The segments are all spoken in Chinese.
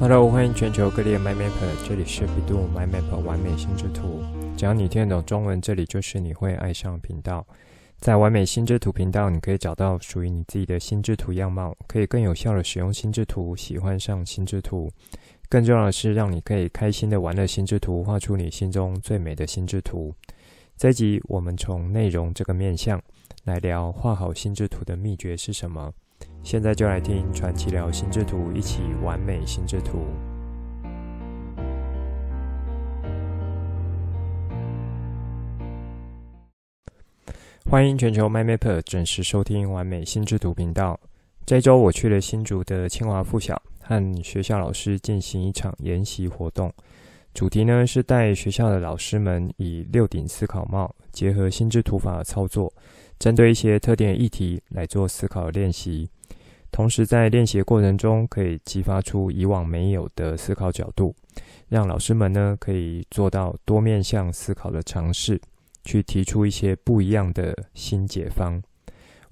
Hello，欢迎全球各地的 My Map，这里是百度 My Map 完美心智图。只要你听得懂中文，这里就是你会爱上频道。在完美心智图频道，你可以找到属于你自己的心智图样貌，可以更有效的使用心智图，喜欢上心智图。更重要的是，让你可以开心的玩乐心智图，画出你心中最美的心智图。这集我们从内容这个面向来聊画好心智图的秘诀是什么。现在就来听传奇聊心智图，一起完美心智图。欢迎全球 MyMapper 准时收听完美心智图频道。这周我去了新竹的清华附小，和学校老师进行一场研习活动。主题呢是带学校的老师们以六顶思考帽结合心智图法的操作，针对一些特定的议题来做思考练习。同时，在练习过程中，可以激发出以往没有的思考角度，让老师们呢可以做到多面向思考的尝试，去提出一些不一样的新解方。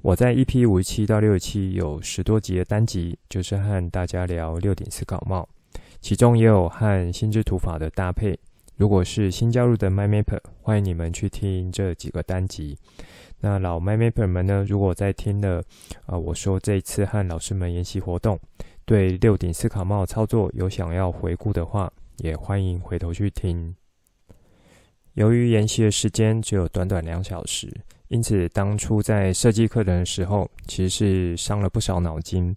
我在 EP 五十七到六十七有十多集的单集，就是和大家聊六顶思考帽，其中也有和心智图法的搭配。如果是新加入的 MyMapper，欢迎你们去听这几个单集。那老 MyMapper 们呢？如果在听了啊、呃，我说这一次和老师们研习活动，对六顶思考帽操作有想要回顾的话，也欢迎回头去听。由于研习的时间只有短短两小时，因此当初在设计课程的时候，其实是伤了不少脑筋。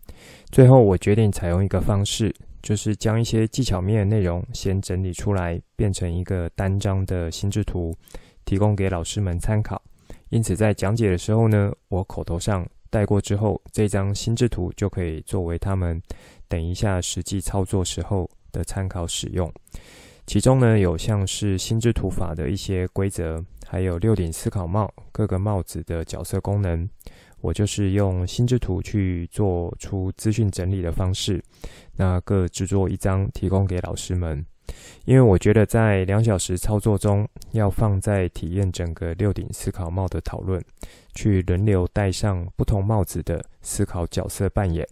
最后我决定采用一个方式，就是将一些技巧面的内容先整理出来，变成一个单张的心智图，提供给老师们参考。因此，在讲解的时候呢，我口头上带过之后，这张心智图就可以作为他们等一下实际操作时候的参考使用。其中呢，有像是心智图法的一些规则，还有六顶思考帽各个帽子的角色功能。我就是用心智图去做出资讯整理的方式，那各制作一张提供给老师们。因为我觉得在两小时操作中，要放在体验整个六顶思考帽的讨论，去轮流戴上不同帽子的思考角色扮演，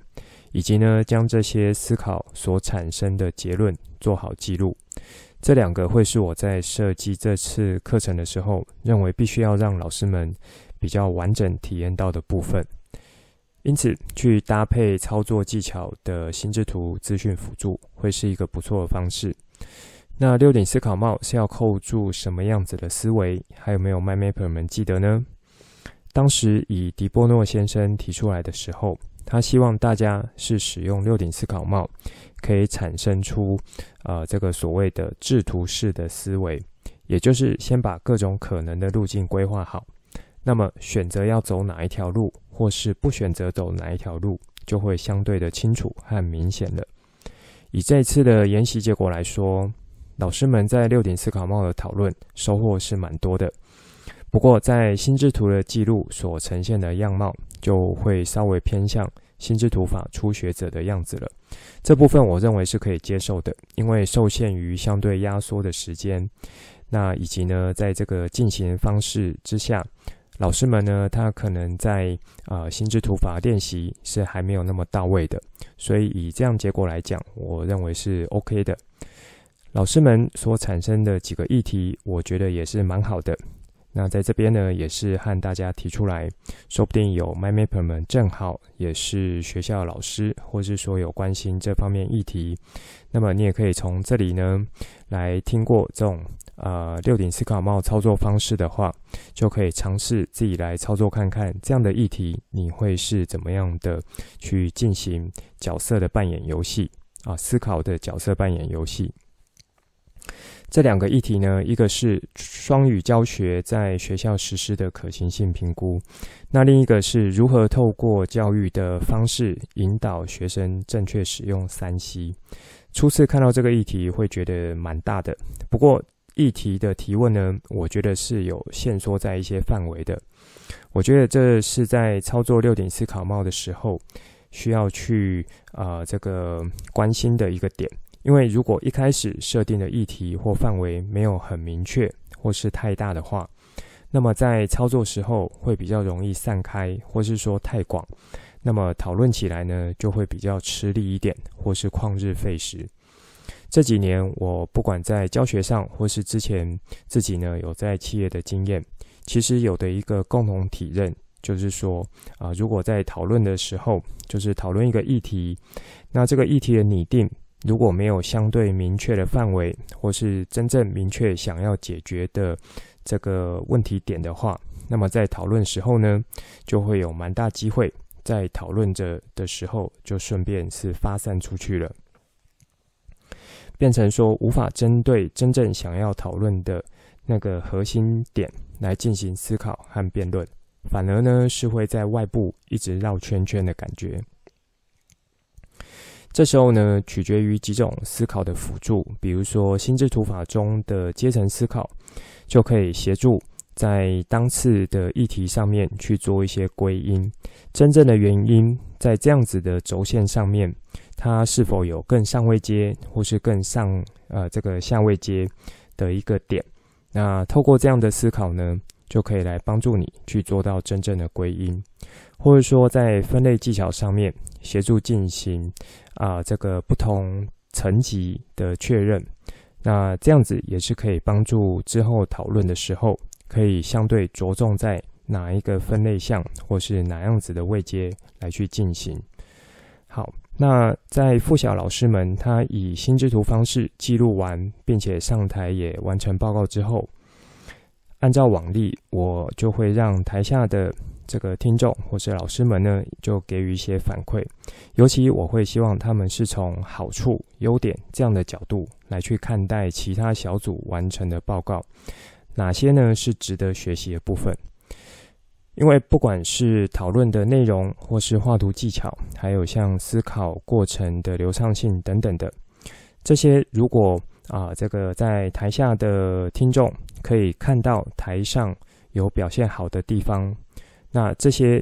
以及呢将这些思考所产生的结论做好记录。这两个会是我在设计这次课程的时候，认为必须要让老师们比较完整体验到的部分。因此，去搭配操作技巧的心智图资讯辅助，会是一个不错的方式。那六顶思考帽是要扣住什么样子的思维？还有没有？MY MATE 们记得呢？当时以迪波诺先生提出来的时候，他希望大家是使用六顶思考帽，可以产生出呃这个所谓的制图式的思维，也就是先把各种可能的路径规划好，那么选择要走哪一条路，或是不选择走哪一条路，就会相对的清楚和明显了。以这次的研习结果来说，老师们在六顶思考帽的讨论收获是蛮多的，不过在心智图的记录所呈现的样貌就会稍微偏向心智图法初学者的样子了。这部分我认为是可以接受的，因为受限于相对压缩的时间，那以及呢，在这个进行方式之下，老师们呢，他可能在呃心智图法练习是还没有那么到位的，所以以这样结果来讲，我认为是 OK 的。老师们所产生的几个议题，我觉得也是蛮好的。那在这边呢，也是和大家提出来，说不定有 MyMapper 们正好也是学校老师，或是说有关心这方面议题，那么你也可以从这里呢来听过这种呃六顶思考帽操作方式的话，就可以尝试自己来操作看看这样的议题，你会是怎么样的去进行角色的扮演游戏啊，思考的角色扮演游戏。这两个议题呢，一个是双语教学在学校实施的可行性评估，那另一个是如何透过教育的方式引导学生正确使用 3C。初次看到这个议题，会觉得蛮大的。不过议题的提问呢，我觉得是有限缩在一些范围的。我觉得这是在操作六顶思考帽的时候，需要去啊、这个关心的一个点。因为如果一开始设定的议题或范围没有很明确，或是太大的话，那么在操作时候会比较容易散开，或是说太广，那么讨论起来呢就会比较吃力一点，或是旷日费时。这几年我不管在教学上，或是之前自己呢有在企业的经验，其实有的一个共同体认，就是说啊，如果在讨论的时候，就是讨论一个议题，那这个议题的拟定如果没有相对明确的范围，或是真正明确想要解决的这个问题点的话，那么在讨论时候呢，就会有蛮大机会在讨论着的时候，就顺便是发散出去了，变成说无法针对真正想要讨论的那个核心点来进行思考和辩论，反而呢是会在外部一直绕圈圈的感觉。这时候呢，取决于几种思考的辅助，比如说心智图法中的阶层思考，就可以协助在当次的议题上面去做一些归因。真正的原因在这样子的轴线上面，它是否有更上位阶，或是更上呃这个下位阶的一个点？那透过这样的思考呢，就可以来帮助你去做到真正的归因，或者说在分类技巧上面协助进行。啊，这个不同层级的确认，那这样子也是可以帮助之后讨论的时候，可以相对着重在哪一个分类项，或是哪样子的位阶来去进行。好，那在附小老师们他以心智图方式记录完，并且上台也完成报告之后，按照往例，我就会让台下的。这个听众或是老师们呢，就给予一些反馈。尤其我会希望他们是从好处、优点这样的角度来去看待其他小组完成的报告，哪些呢是值得学习的部分？因为不管是讨论的内容，或是画图技巧，还有像思考过程的流畅性等等的这些，如果啊，这个在台下的听众可以看到台上有表现好的地方。那这些，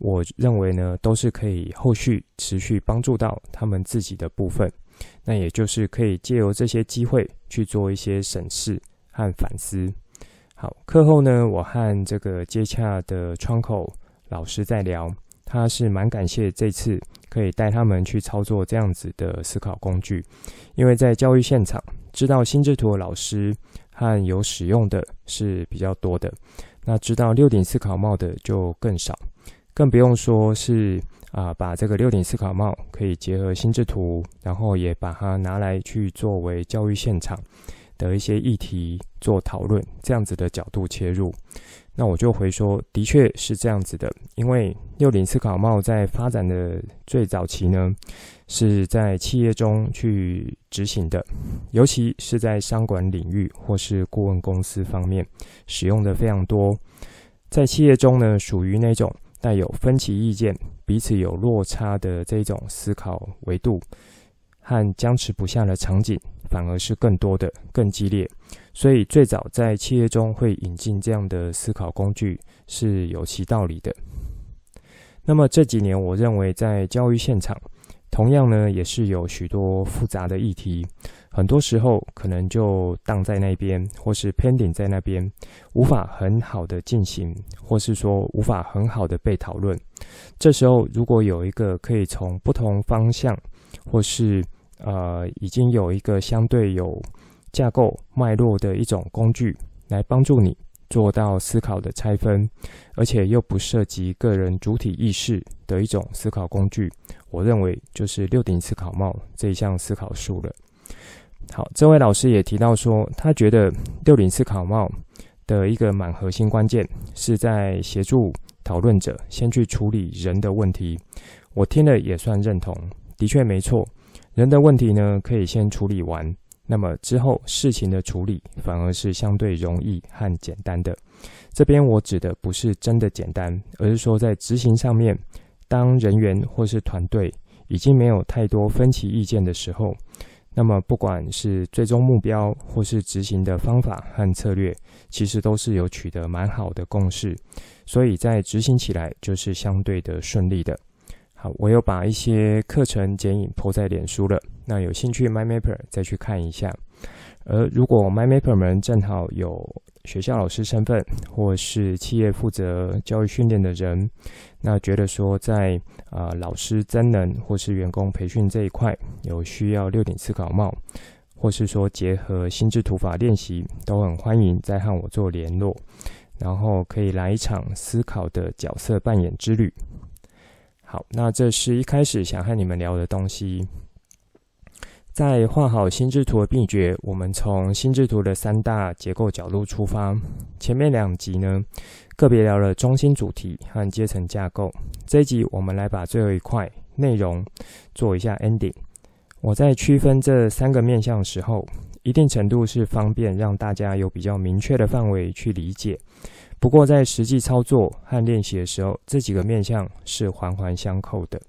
我认为呢，都是可以后续持续帮助到他们自己的部分。那也就是可以借由这些机会去做一些审视和反思。好，课后呢，我和这个接洽的窗口老师在聊，他是蛮感谢这次可以带他们去操作这样子的思考工具，因为在教育现场，知道心智图的老师和有使用的是比较多的。那知道六顶思考帽的就更少，更不用说是啊，把这个六顶思考帽可以结合心智图，然后也把它拿来去作为教育现场的一些议题做讨论，这样子的角度切入。那我就回说，的确是这样子的，因为六顶思考帽在发展的最早期呢，是在企业中去执行的，尤其是在商管领域或是顾问公司方面使用的非常多。在企业中呢，属于那种带有分歧意见、彼此有落差的这种思考维度和僵持不下的场景，反而是更多的、更激烈。所以最早在企业中会引进这样的思考工具是有其道理的。那么这几年，我认为在教育现场。同样呢，也是有许多复杂的议题，很多时候可能就荡在那边，或是 pending 在那边，无法很好的进行，或是说无法很好的被讨论。这时候，如果有一个可以从不同方向，或是呃已经有一个相对有架构脉络的一种工具来帮助你做到思考的拆分，而且又不涉及个人主体意识的一种思考工具。我认为就是六顶思考帽这一项思考术了。好，这位老师也提到说，他觉得六顶思考帽的一个蛮核心关键是在协助讨论者先去处理人的问题。我听了也算认同，的确没错，人的问题呢可以先处理完，那么之后事情的处理反而是相对容易和简单的。这边我指的不是真的简单，而是说在执行上面。当人员或是团队已经没有太多分歧意见的时候，那么不管是最终目标或是执行的方法和策略，其实都是有取得蛮好的共识，所以在执行起来就是相对的顺利的。好，我又把一些课程剪影 po 在脸书了，那有兴趣 MyMapper 再去看一下。而如果 MyMapper 们正好有学校老师身份，或是企业负责教育训练的人，那觉得说在啊、老师增能或是员工培训这一块有需要六顶思考帽，或是说结合心智图法练习，都很欢迎再和我做联络，然后可以来一场思考的角色扮演之旅。好，那这是一开始想和你们聊的东西。在画好心智图的秘诀，我们从心智图的三大结构角度出发。前面两集呢，个别聊了中心主题和阶层架构。这一集我们来把最后一块内容做一下 ending。我在区分这三个面向的时候，一定程度是方便让大家有比较明确的范围去理解。不过在实际操作和练习的时候，这几个面向是环环相扣的。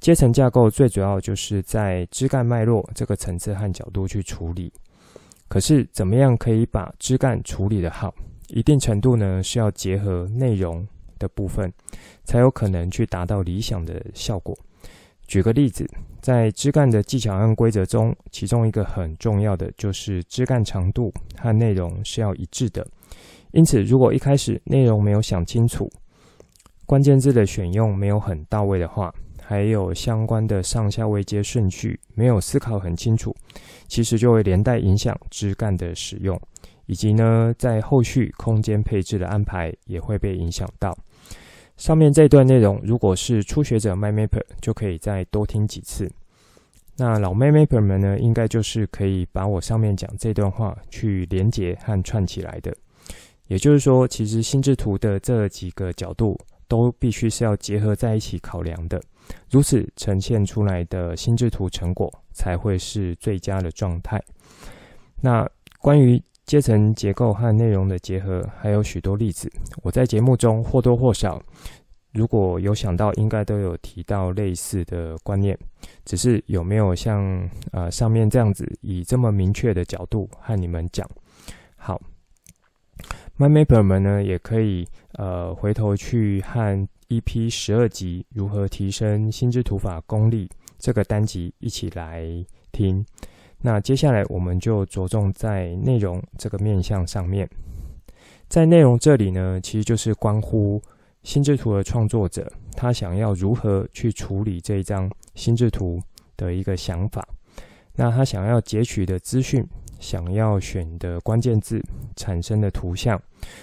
阶层架构最主要就是在枝干脉络这个层次和角度去处理。可是，怎么样可以把枝干处理得好？一定程度呢，是要结合内容的部分，才有可能去达到理想的效果。举个例子，在枝干的技巧和规则中，其中一个很重要的就是枝干长度和内容是要一致的。因此，如果一开始内容没有想清楚，关键字的选用没有很到位的话，还有相关的上下位阶顺序没有思考很清楚，其实就会连带影响枝干的使用，以及呢，在后续空间配置的安排也会被影响到。上面这段内容，如果是初学者 My Mapper，就可以再多听几次。那老 MindMapper 们呢，应该就是可以把我上面讲这段话去连接和串起来的。也就是说，其实心智图的这几个角度都必须是要结合在一起考量的。如此呈现出来的心智图成果才会是最佳的状态。那关于阶层结构和内容的结合，还有许多例子。我在节目中或多或少，如果有想到，应该都有提到类似的观念。只是有没有像呃上面这样子，以这么明确的角度和你们讲？好 My Mapper 们呢，也可以呃回头去和。EP 十二集如何提升心智图法功力？这个单集一起来听。那接下来我们就着重在内容这个面向上面。在内容这里呢，其实就是关乎心智图的创作者他想要如何去处理这一张心智图的一个想法。那他想要截取的资讯。想要选的关键字产生的图像，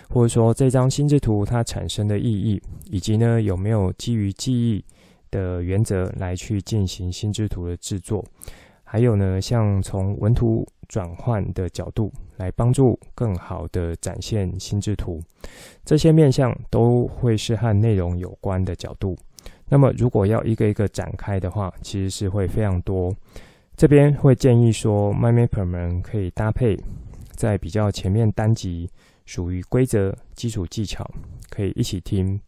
或者说这张心智图它产生的意义，以及呢有没有基于记忆的原则来去进行心智图的制作，还有呢像从文图转换的角度来帮助更好的展现心智图，这些面向都会是和内容有关的角度。那么如果要一个一个展开的话，其实是会非常多。这边会建议说，MindMapper 们可以搭配在比较前面单集，属于规则基础技巧，可以一起听。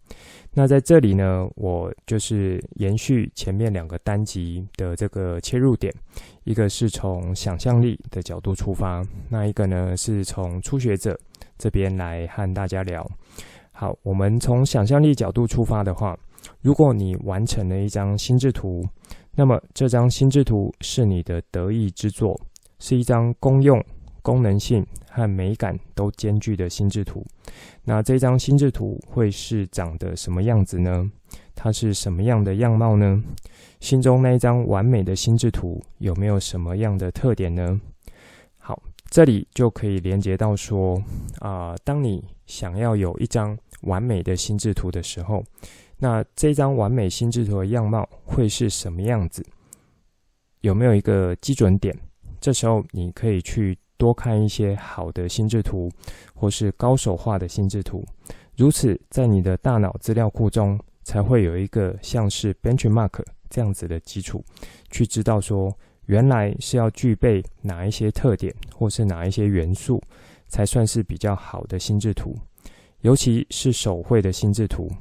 那在这里呢，我就是延续前面两个单集的这个切入点，一个是从想象力的角度出发，那一个呢是从初学者这边来和大家聊。好，我们从想象力角度出发的话，如果你完成了一张心智图。那么这张心智图是你的得意之作，是一张功用、功能性和美感都兼具的心智图。那这张心智图会是长得什么样子呢？它是什么样的样貌呢？心中那一张完美的心智图有没有什么样的特点呢？好，这里就可以连接到说啊、当你想要有一张完美的心智图的时候。那这张完美心智图的样貌会是什么样子？有没有一个基准点？这时候你可以去多看一些好的心智图，或是高手画的心智图。如此，在你的大脑资料库中，才会有一个像是 benchmark 这样子的基础，去知道说原来是要具备哪一些特点，或是哪一些元素，才算是比较好的心智图。尤其是手绘的心智图。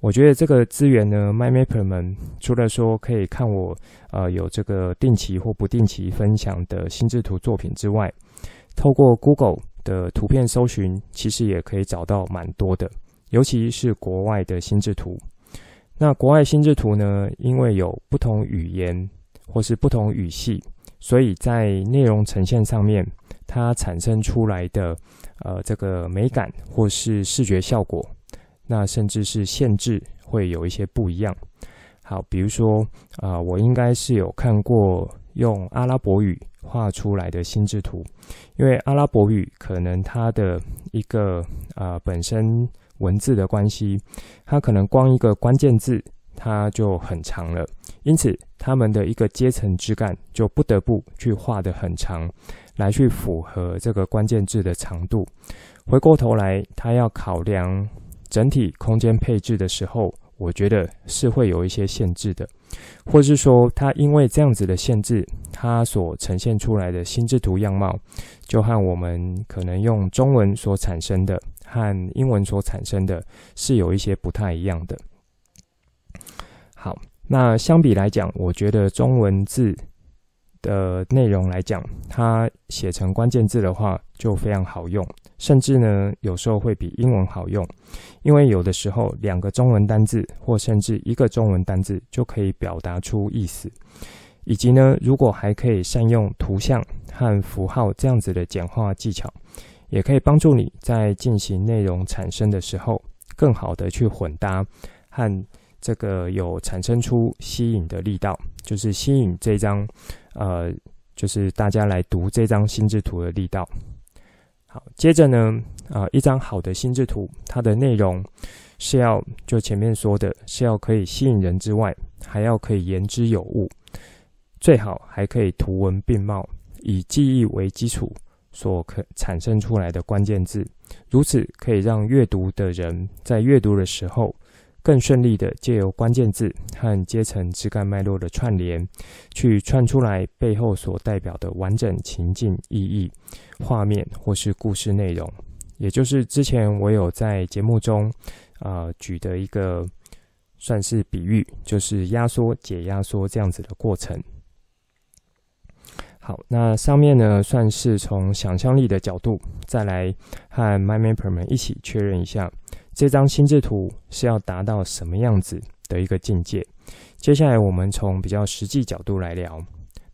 我觉得这个资源呢，My Mapper 们除了说可以看我呃有这个定期或不定期分享的心智图作品之外，透过 Google 的图片搜寻，其实也可以找到蛮多的，尤其是国外的心智图。那国外心智图呢，因为有不同语言或是不同语系，所以在内容呈现上面，它产生出来的呃这个美感或是视觉效果。那甚至是限制会有一些不一样。好，比如说啊、我应该是有看过用阿拉伯语画出来的心智图，因为阿拉伯语可能它的一个啊、本身文字的关系，它可能光一个关键字它就很长了，因此他们的一个阶层枝干就不得不去画得很长，来去符合这个关键字的长度。回过头来，他要考量整体空间配置的时候。我觉得是会有一些限制的，或是说，它因为这样子的限制，它所呈现出来的心智图样貌，就和我们可能用中文所产生的和英文所产生的是有一些不太一样的。好，那相比来讲，我觉得中文字。的内容来讲，它写成关键字的话就非常好用，甚至呢有时候会比英文好用，因为有的时候两个中文单字或甚至一个中文单字就可以表达出意思，以及呢如果还可以善用图像和符号这样子的简化技巧，也可以帮助你在进行内容产生的时候更好的去混搭和这个有产生出吸引的力道，就是吸引这张。呃，就是大家来读这张心智图的力道。好，接着呢，啊、一张好的心智图，它的内容是要就前面说的，是要可以吸引人之外，还要可以言之有物，最好还可以图文并茂，以记忆为基础所可产生出来的关键字，如此可以让阅读的人在阅读的时候。更顺利的借由关键字和阶层枝干脉络的串联，去串出来背后所代表的完整情境意义、画面或是故事内容。也就是之前我有在节目中啊、呃、举的一个算是比喻，就是压缩、解压缩这样子的过程。好，那上面呢算是从想象力的角度再来和 MyMapper 们一起确认一下。这张心智图是要达到什么样子的一个境界？接下来我们从比较实际角度来聊。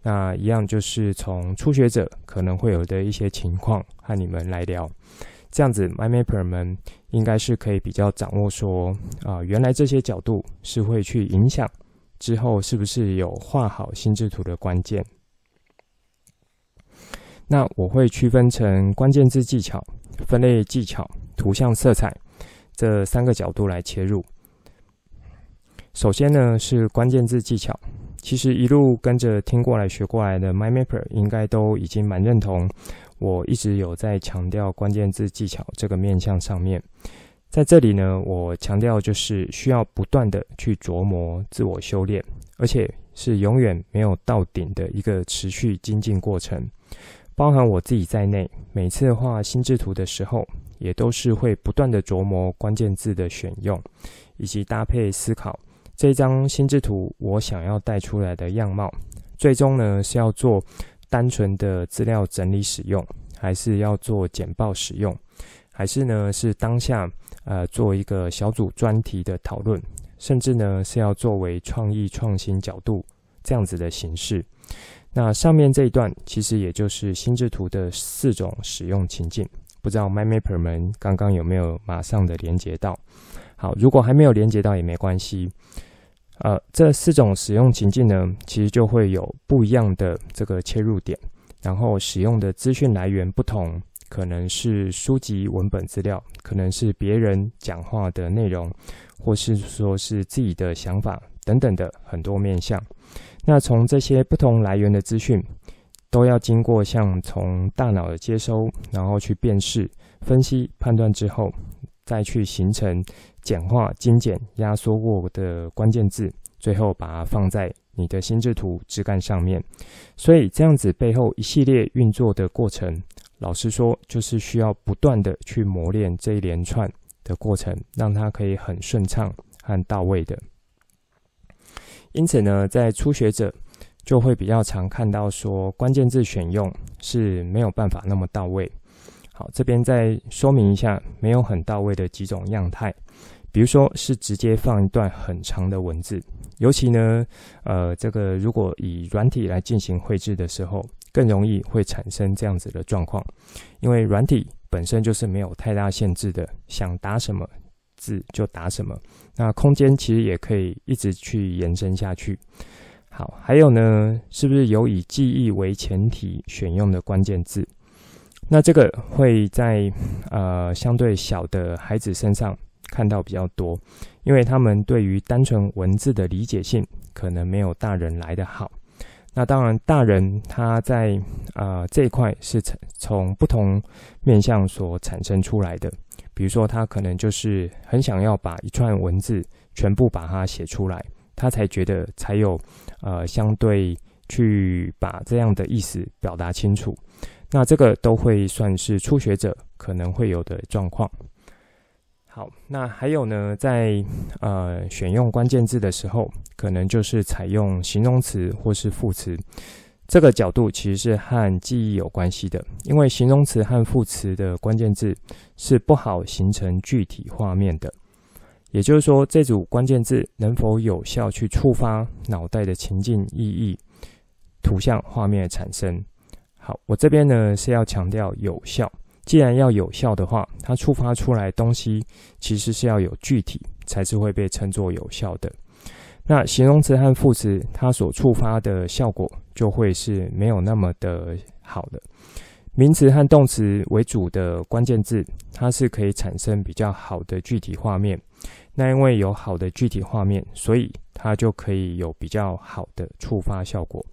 那一样就是从初学者可能会有的一些情况和你们来聊。这样子，MyMapper 们应该是可以比较掌握说啊，原来这些角度是会去影响之后是不是有画好心智图的关键。那我会区分成关键字技巧、分类技巧、图像色彩。这三个角度来切入。首先呢，是关键字技巧。其实一路跟着听过来学过来的 MyMapper 应该都已经蛮认同，我一直有在强调关键字技巧这个面向上面。在这里呢，我强调就是需要不断的去琢磨、自我修炼，而且是永远没有到顶的一个持续精进过程。包含我自己在内，每次画心智图的时候，也都是会不断的琢磨关键字的选用，以及搭配思考这张心智图我想要带出来的样貌，最终呢是要做单纯的资料整理使用，还是要做简报使用，还是呢是当下呃做一个小组专题的讨论，甚至呢是要作为创意创新角度这样子的形式。那上面这一段其实也就是心智图的四种使用情境。不知道 MyMapper 们刚刚有没有马上的连接到？好，如果还没有连接到也没关系。呃，这四种使用情境呢，其实就会有不一样的这个切入点，然后使用的资讯来源不同，可能是书籍文本资料，可能是别人讲话的内容，或是说是自己的想法等等的很多面向。那从这些不同来源的资讯。都要经过像从大脑的接收，然后去辨识、分析、判断之后，再去形成简化、精简、压缩过的关键字，最后把它放在你的心智图枝干上面。所以这样子背后一系列运作的过程，老实说，就是需要不断的去磨练这一连串的过程，让它可以很顺畅和到位的。因此呢，在初学者。就会比较常看到说，关键字选用是没有办法那么到位。好，这边再说明一下，没有很到位的几种样态，比如说是直接放一段很长的文字，尤其呢，呃，这个如果以软体来进行绘制的时候，更容易会产生这样子的状况，因为软体本身就是没有太大限制的，想打什么字就打什么，那空间其实也可以一直去延伸下去。好，还有呢，是不是有以记忆为前提选用的关键字？那这个会在呃相对小的孩子身上看到比较多，因为他们对于单纯文字的理解性可能没有大人来的好。那当然，大人他在啊、呃、这一块是从从不同面向所产生出来的。比如说，他可能就是很想要把一串文字全部把它写出来。他才觉得才有，呃，相对去把这样的意思表达清楚。那这个都会算是初学者可能会有的状况。好，那还有呢，在呃选用关键字的时候，可能就是采用形容词或是副词。这个角度其实是和记忆有关系的，因为形容词和副词的关键字是不好形成具体画面的。也就是说，这组关键字能否有效去触发脑袋的情境意义、图像画面的产生？好，我这边呢是要强调有效。既然要有效的话，它触发出来东西其实是要有具体，才是会被称作有效的。那形容词和副词，它所触发的效果就会是没有那么的好的。名词和动词为主的关键字，它是可以产生比较好的具体画面。那因为有好的具体画面，所以它就可以有比较好的触发效果。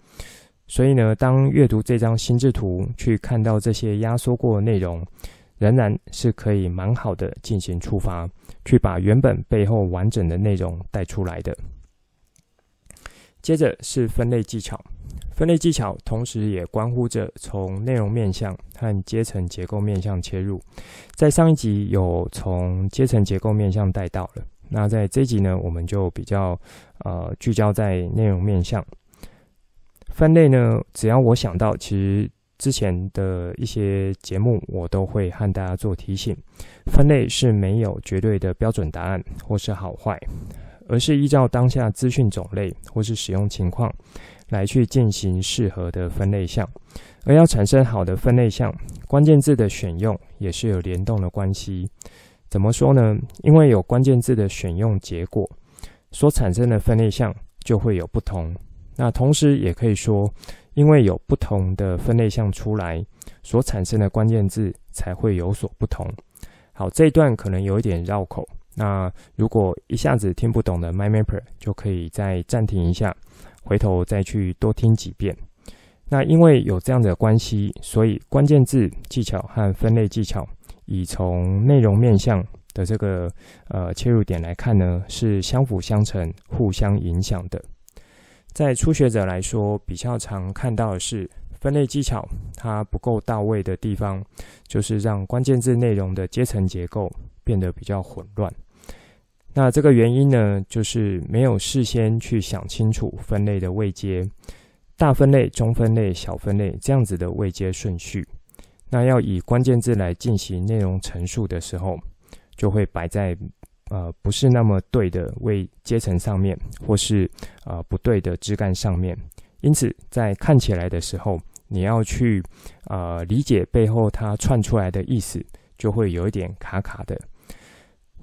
所以呢，当阅读这张心智图去看到这些压缩过的内容，仍然是可以蛮好的进行触发，去把原本背后完整的内容带出来的。接着是分类技巧。分类技巧同时也关乎着从内容面向和阶层结构面向切入。在上一集有从阶层结构面向带到了，那在这集呢，我们就比较呃聚焦在内容面向。分类呢，只要我想到，其实之前的一些节目我都会和大家做提醒。分类是没有绝对的标准答案或是好坏，而是依照当下资讯种类或是使用情况。来去进行适合的分类项，而要产生好的分类项，关键字的选用也是有联动的关系。怎么说呢？因为有关键字的选用结果，所产生的分类项就会有不同。那同时也可以说，因为有不同的分类项出来，所产生的关键字才会有所不同。好，这一段可能有一点绕口。那如果一下子听不懂的 MyMapper，就可以再暂停一下。回头再去多听几遍。那因为有这样的关系，所以关键字技巧和分类技巧，以从内容面向的这个呃切入点来看呢，是相辅相成、互相影响的。在初学者来说，比较常看到的是分类技巧它不够到位的地方，就是让关键字内容的阶层结构变得比较混乱。那这个原因呢，就是没有事先去想清楚分类的位阶，大分类、中分类、小分类这样子的位阶顺序。那要以关键字来进行内容陈述的时候，就会摆在呃不是那么对的位阶层上面，或是呃不对的枝干上面。因此，在看起来的时候，你要去呃理解背后它串出来的意思，就会有一点卡卡的。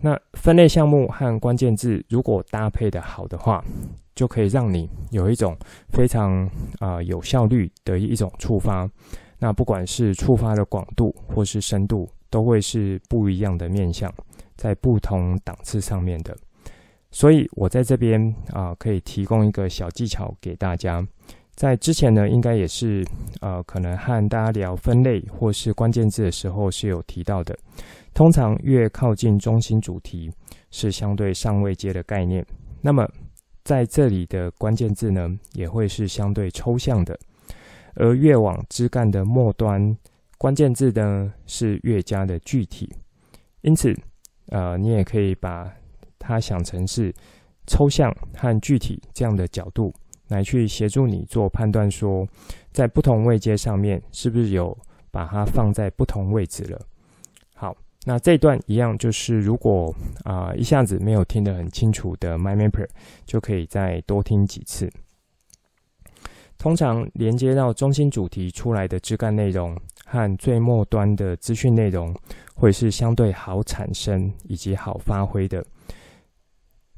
那分类项目和关键字如果搭配的好的话，就可以让你有一种非常啊、有效率的一种触发。那不管是触发的广度或是深度，都会是不一样的面向，在不同档次上面的。所以我在这边啊、可以提供一个小技巧给大家。在之前呢，应该也是呃，可能和大家聊分类或是关键字的时候是有提到的。通常越靠近中心主题，是相对上位阶的概念。那么在这里的关键字呢，也会是相对抽象的。而越往枝干的末端，关键字呢是越加的具体。因此，呃，你也可以把它想成是抽象和具体这样的角度来去协助你做判断，说在不同位阶上面是不是有把它放在不同位置了。那这段一样，就是如果啊、一下子没有听得很清楚的 MyMapper，就可以再多听几次。通常连接到中心主题出来的枝干内容和最末端的资讯内容，会是相对好产生以及好发挥的。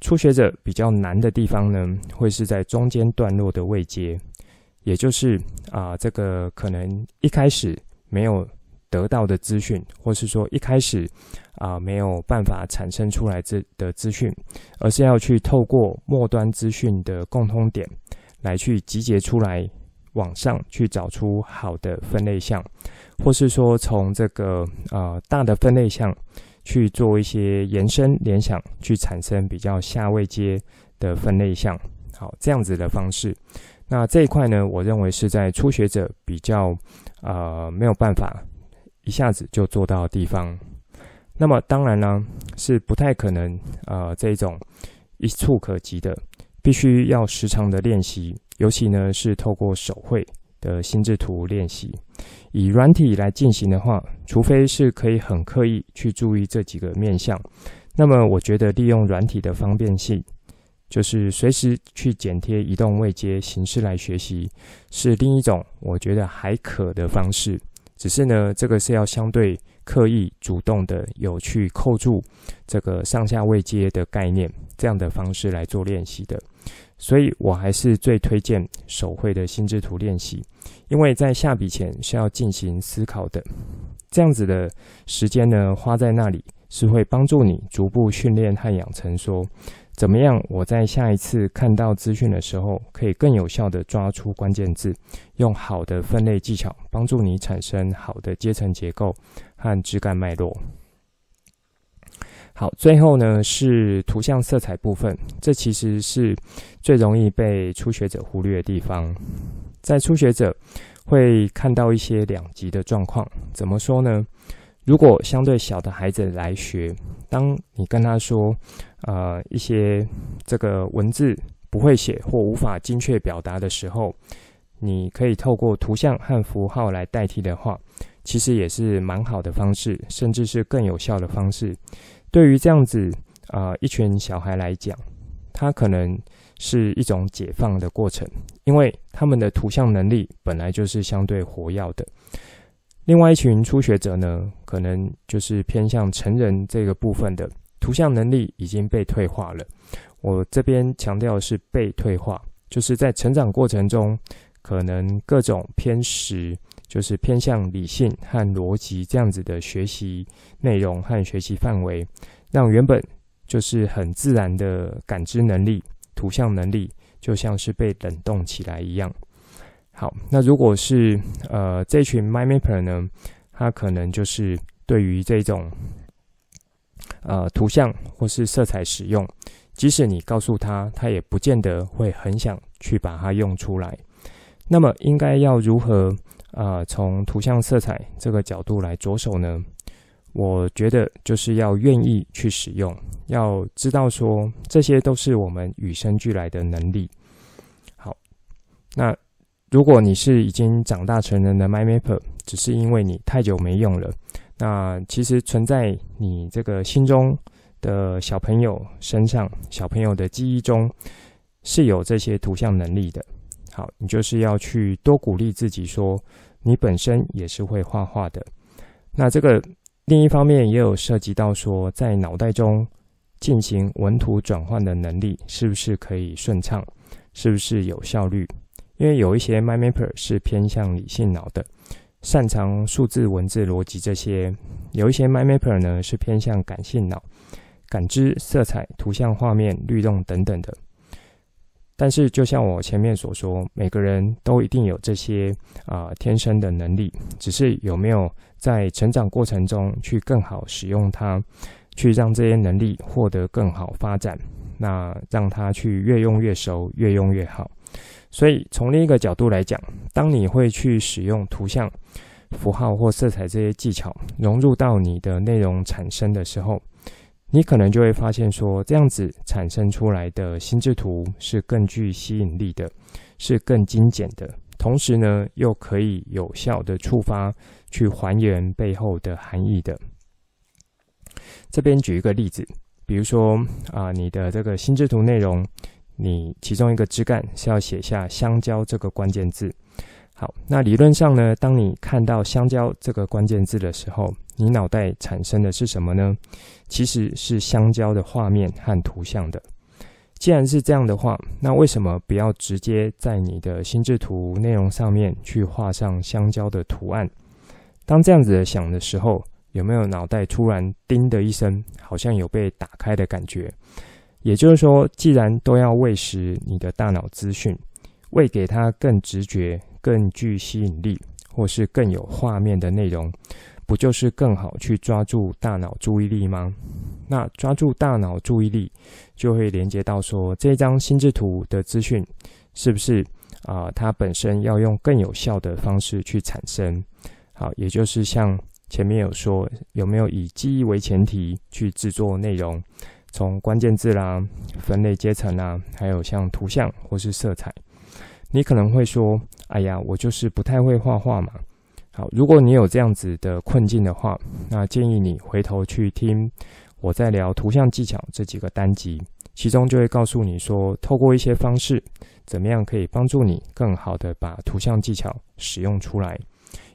初学者比较难的地方呢，会是在中间段落的位阶，也就是啊、这个可能一开始没有得到的资讯，或是说一开始啊、没有办法产生出来这的资讯，而是要去透过末端资讯的共通点来去集结出来，往上去找出好的分类项，或是说从这个呃大的分类项。去做一些延伸联想，去产生比较下位阶的分类项，好，这样子的方式。那这一块呢，我认为是在初学者比较呃没有办法一下子就做到地方。那么当然呢，是不太可能呃这种一触可及的，必须要时常的练习，尤其呢是透过手绘的心智图练习。以软体来进行的话，除非是可以很刻意去注意这几个面向，那么我觉得利用软体的方便性，就是随时去剪贴移动位阶形式来学习，是另一种我觉得还可的方式。只是呢，这个是要相对刻意、主动的有去扣住这个上下位阶的概念，这样的方式来做练习的。所以我还是最推荐手绘的心智图练习，因为在下笔前是要进行思考的，这样子的时间呢，花在那里是会帮助你逐步训练和养成说，怎么样我在下一次看到资讯的时候，可以更有效地抓出关键字，用好的分类技巧帮助你产生好的阶层结构和枝干脉络。好，最后呢是图像色彩部分，这其实是最容易被初学者忽略的地方。在初学者会看到一些两极的状况，怎么说呢？如果相对小的孩子来学，当你跟他说，呃，一些这个文字不会写或无法精确表达的时候，你可以透过图像和符号来代替的话，其实也是蛮好的方式，甚至是更有效的方式。对于这样子啊、呃，一群小孩来讲，他可能是一种解放的过程，因为他们的图像能力本来就是相对活跃的。另外一群初学者呢，可能就是偏向成人这个部分的图像能力已经被退化了。我这边强调是被退化，就是在成长过程中，可能各种偏食。就是偏向理性和逻辑这样子的学习内容和学习范围，让原本就是很自然的感知能力、图像能力，就像是被冷冻起来一样。好，那如果是呃这群 my mapper 呢，他可能就是对于这种呃图像或是色彩使用，即使你告诉他，他也不见得会很想去把它用出来。那么应该要如何？啊、呃，从图像色彩这个角度来着手呢，我觉得就是要愿意去使用，要知道说这些都是我们与生俱来的能力。好，那如果你是已经长大成人的 MindMapper，只是因为你太久没用了，那其实存在你这个心中的小朋友身上，小朋友的记忆中是有这些图像能力的。好，你就是要去多鼓励自己，说你本身也是会画画的。那这个另一方面也有涉及到说，在脑袋中进行文图转换的能力是不是可以顺畅，是不是有效率？因为有一些 MindMapper 是偏向理性脑的，擅长数字、文字、逻辑这些；有一些 MindMapper 呢是偏向感性脑，感知色彩、图像、画面、律动等等的。但是，就像我前面所说，每个人都一定有这些啊、天生的能力，只是有没有在成长过程中去更好使用它，去让这些能力获得更好发展，那让它去越用越熟，越用越好。所以，从另一个角度来讲，当你会去使用图像、符号或色彩这些技巧融入到你的内容产生的时候，你可能就会发现说，这样子产生出来的心智图是更具吸引力的，是更精简的，同时呢，又可以有效的触发去还原背后的含义的。这边举一个例子，比如说啊，你的这个心智图内容，你其中一个枝干是要写下香蕉这个关键字。好，那理论上呢，当你看到香蕉这个关键字的时候，你脑袋产生的是什么呢？其实是香蕉的画面和图像的。既然是这样的话，那为什么不要直接在你的心智图内容上面去画上香蕉的图案？当这样子想的时候，有没有脑袋突然叮的一声，好像有被打开的感觉？也就是说，既然都要喂食你的大脑资讯，喂给它更直觉、更具吸引力，或是更有画面的内容。不就是更好去抓住大脑注意力吗？那抓住大脑注意力，就会连接到说，这张心智图的资讯是不是啊、它本身要用更有效的方式去产生。好，也就是像前面有说，有没有以记忆为前提去制作内容？从关键字啦、分类阶层啦，还有像图像或是色彩，你可能会说：“哎呀，我就是不太会画画嘛。”好，如果你有这样子的困境的话，那建议你回头去听我在聊图像技巧这几个单集，其中就会告诉你说，透过一些方式，怎么样可以帮助你更好的把图像技巧使用出来。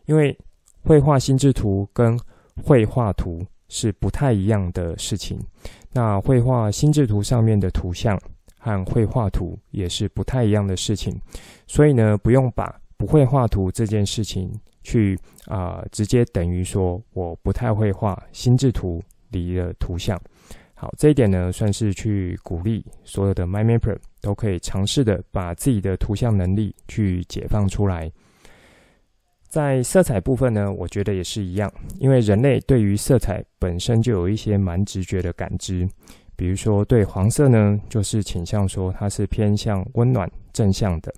因为绘画心智图跟绘画图是不太一样的事情，那绘画心智图上面的图像和绘画图也是不太一样的事情，所以呢，不用把不会画图这件事情。去啊、直接等于说我不太会画心智图里的图像。好，这一点呢，算是去鼓励所有的 MindMapper 都可以尝试的把自己的图像能力去解放出来。在色彩部分呢，我觉得也是一样，因为人类对于色彩本身就有一些蛮直觉的感知。比如说，对黄色呢，就是倾向说它是偏向温暖正向的。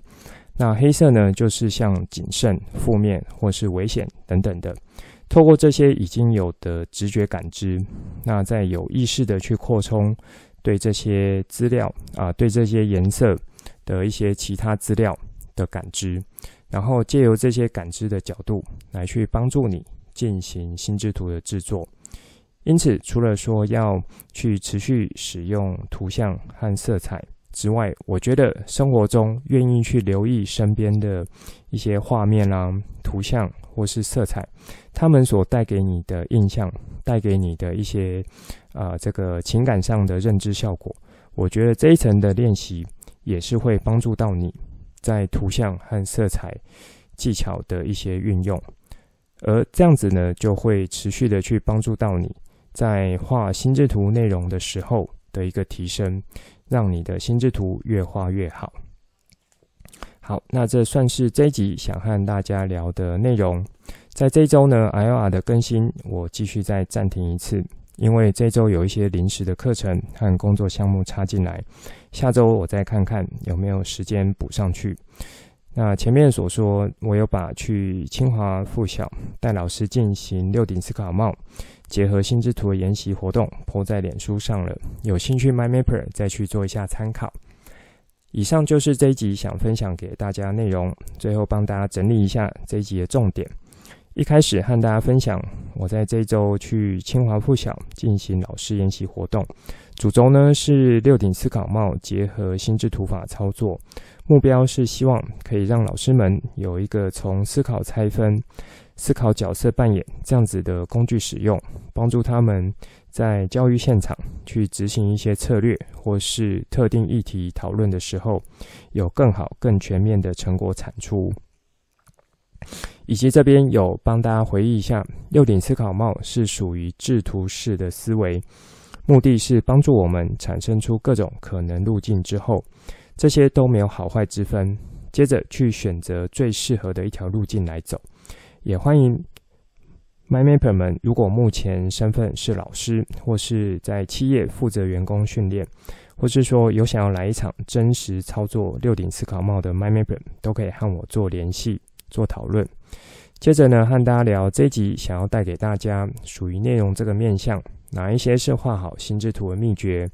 那黑色呢，就是像谨慎、负面或是危险等等的。透过这些已经有的直觉感知，那再有意识的去扩充对这些资料啊，对这些颜色的一些其他资料的感知，然后借由这些感知的角度来去帮助你进行心智图的制作。因此，除了说要去持续使用图像和色彩。之外，我觉得生活中愿意去留意身边的一些画面啦、图像或是色彩，他们所带给你的印象，带给你的一些啊、呃、这个情感上的认知效果，我觉得这一层的练习也是会帮助到你在图像和色彩技巧的一些运用，而这样子呢，就会持续的去帮助到你在画心智图内容的时候的一个提升。让你的心智图越画越好。好，那这算是这一集想和大家聊的内容。在这一周呢，IOR 的更新我继续再暂停一次，因为这周有一些临时的课程和工作项目插进来。下周我再看看有没有时间补上去。那前面所说，我有把去清华附小带老师进行六顶思考帽。结合心智图的研习活动，po 在脸书上了。有兴趣 My Mapper 再去做一下参考。以上就是这一集想分享给大家内容。最后帮大家整理一下这一集的重点。一开始和大家分享，我在这一周去清华附小进行老师研习活动，主轴呢是六顶思考帽结合心智图法操作，目标是希望可以让老师们有一个从思考拆分。思考角色扮演这样子的工具使用，帮助他们在教育现场去执行一些策略或是特定议题讨论的时候，有更好、更全面的成果产出。以及这边有帮大家回忆一下，六顶思考帽是属于制图式的思维，目的是帮助我们产生出各种可能路径之后，这些都没有好坏之分，接着去选择最适合的一条路径来走。也欢迎 MyMapper 们，如果目前身份是老师，或是在企业负责员工训练，或是说有想要来一场真实操作六顶思考帽的 MyMapper，都可以和我做联系、做讨论。接着呢，和大家聊这一集想要带给大家属于内容这个面向，哪一些是画好心智图的秘诀？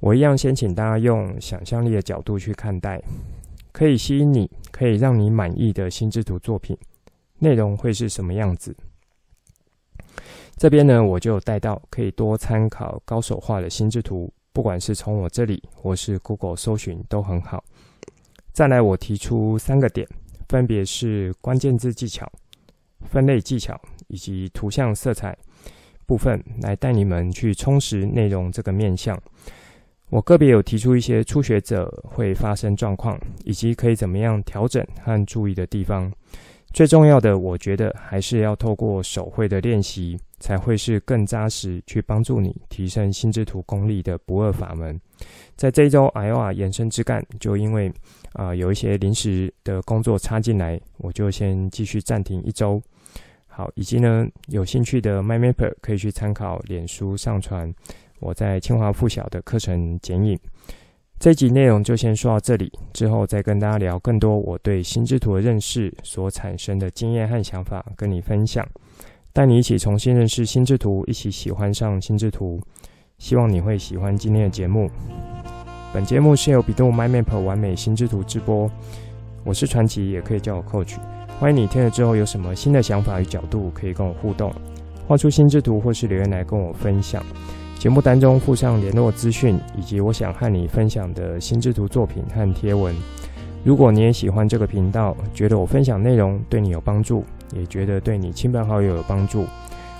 我一样先请大家用想象力的角度去看待，可以吸引你、可以让你满意的心智图作品。内容会是什么样子？这边呢，我就带到可以多参考高手画的心智图，不管是从我这里或是 Google 搜寻都很好。再来，我提出三个点，分别是关键字技巧、分类技巧以及图像色彩部分，来带你们去充实内容这个面向。我个别有提出一些初学者会发生状况，以及可以怎么样调整和注意的地方。最重要的，我觉得还是要透过手绘的练习，才会是更扎实去帮助你提升心智图功力的不二法门。在这一周 i o r 延伸之干，就因为啊、有一些临时的工作插进来，我就先继续暂停一周。好，以及呢，有兴趣的 MyMapper 可以去参考脸书上传。我在清华附小的课程剪影，这集内容就先说到这里，之后再跟大家聊更多我对心智图的认识所产生的经验和想法，跟你分享，带你一起重新认识心智图，一起喜欢上心智图。希望你会喜欢今天的节目。本节目是由比度 My Map 完美心智图直播，我是传奇，也可以叫我 Coach。欢迎你听了之后有什么新的想法与角度，可以跟我互动，画出心智图或是留言来跟我分享。节目单中附上联络资讯，以及我想和你分享的心智图作品和贴文。如果你也喜欢这个频道，觉得我分享内容对你有帮助，也觉得对你亲朋好友有帮助，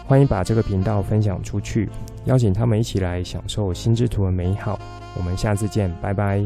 欢迎把这个频道分享出去，邀请他们一起来享受心之图的美好。我们下次见，拜拜。